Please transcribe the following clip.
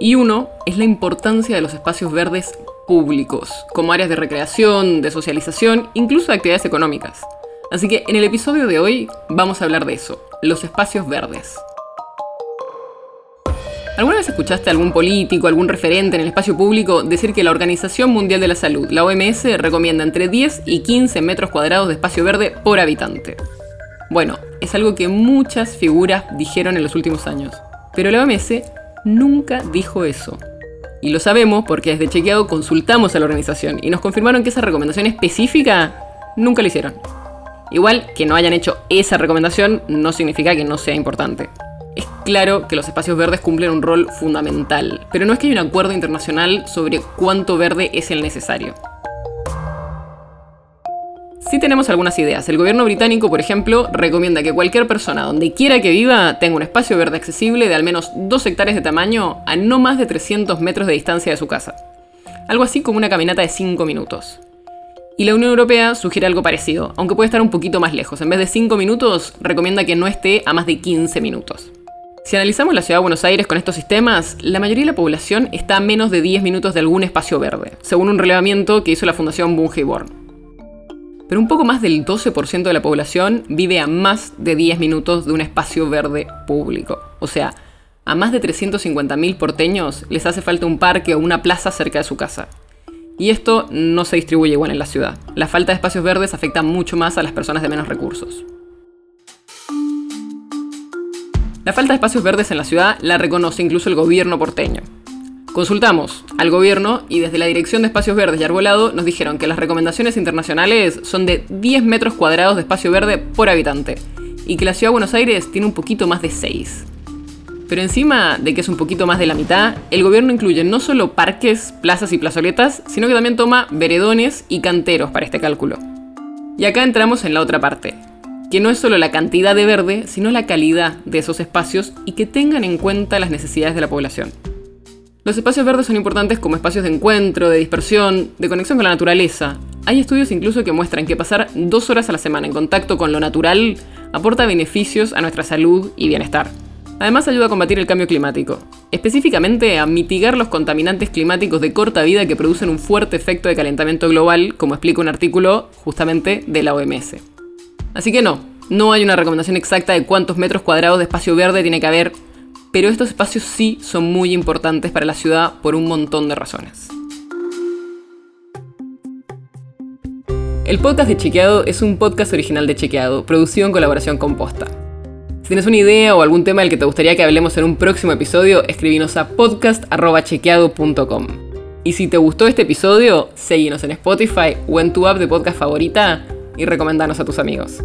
Y uno es la importancia de los espacios verdes públicos, como áreas de recreación, de socialización, incluso de actividades económicas. Así que en el episodio de hoy vamos a hablar de eso, los espacios verdes. ¿Alguna vez escuchaste a algún político, algún referente en el espacio público decir que la Organización Mundial de la Salud, la OMS, recomienda entre 10 y 15 metros cuadrados de espacio verde por habitante? Bueno, es algo que muchas figuras dijeron en los últimos años, pero la OMS nunca dijo eso. Y lo sabemos porque desde Chequeado consultamos a la organización y nos confirmaron que esa recomendación específica nunca la hicieron. Igual que no hayan hecho esa recomendación no significa que no sea importante. Es claro que los espacios verdes cumplen un rol fundamental, pero no es que hay un acuerdo internacional sobre cuánto verde es el necesario. Sí tenemos algunas ideas. El gobierno británico, por ejemplo, recomienda que cualquier persona, donde quiera que viva, tenga un espacio verde accesible de al menos 2 hectáreas de tamaño a no más de 300 metros de distancia de su casa. Algo así como una caminata de 5 minutos. Y la Unión Europea sugiere algo parecido, aunque puede estar un poquito más lejos. En vez de 5 minutos, recomienda que no esté a más de 15 minutos. Si analizamos la ciudad de Buenos Aires con estos sistemas, la mayoría de la población está a menos de 10 minutos de algún espacio verde, según un relevamiento que hizo la Fundación Born pero un poco más del 12% de la población vive a más de 10 minutos de un espacio verde público. O sea, a más de 350.000 porteños les hace falta un parque o una plaza cerca de su casa. Y esto no se distribuye igual en la ciudad. La falta de espacios verdes afecta mucho más a las personas de menos recursos. La falta de espacios verdes en la ciudad la reconoce incluso el gobierno porteño. Consultamos al gobierno y desde la Dirección de Espacios Verdes y Arbolado nos dijeron que las recomendaciones internacionales son de 10 metros cuadrados de espacio verde por habitante y que la Ciudad de Buenos Aires tiene un poquito más de 6. Pero encima de que es un poquito más de la mitad, el gobierno incluye no solo parques, plazas y plazoletas, sino que también toma veredones y canteros para este cálculo. Y acá entramos en la otra parte, que no es solo la cantidad de verde, sino la calidad de esos espacios y que tengan en cuenta las necesidades de la población. Los espacios verdes son importantes como espacios de encuentro, de dispersión, de conexión con la naturaleza. Hay estudios incluso que muestran que pasar dos horas a la semana en contacto con lo natural aporta beneficios a nuestra salud y bienestar. Además ayuda a combatir el cambio climático, específicamente a mitigar los contaminantes climáticos de corta vida que producen un fuerte efecto de calentamiento global, como explica un artículo justamente de la OMS. Así que no, no hay una recomendación exacta de cuántos metros cuadrados de espacio verde tiene que haber pero estos espacios sí son muy importantes para la ciudad por un montón de razones. El podcast de Chequeado es un podcast original de Chequeado, producido en colaboración con Posta. Si tienes una idea o algún tema del que te gustaría que hablemos en un próximo episodio, escribinos a podcast.chequeado.com. Y si te gustó este episodio, seguinos en Spotify o en tu app de podcast favorita y recomendanos a tus amigos.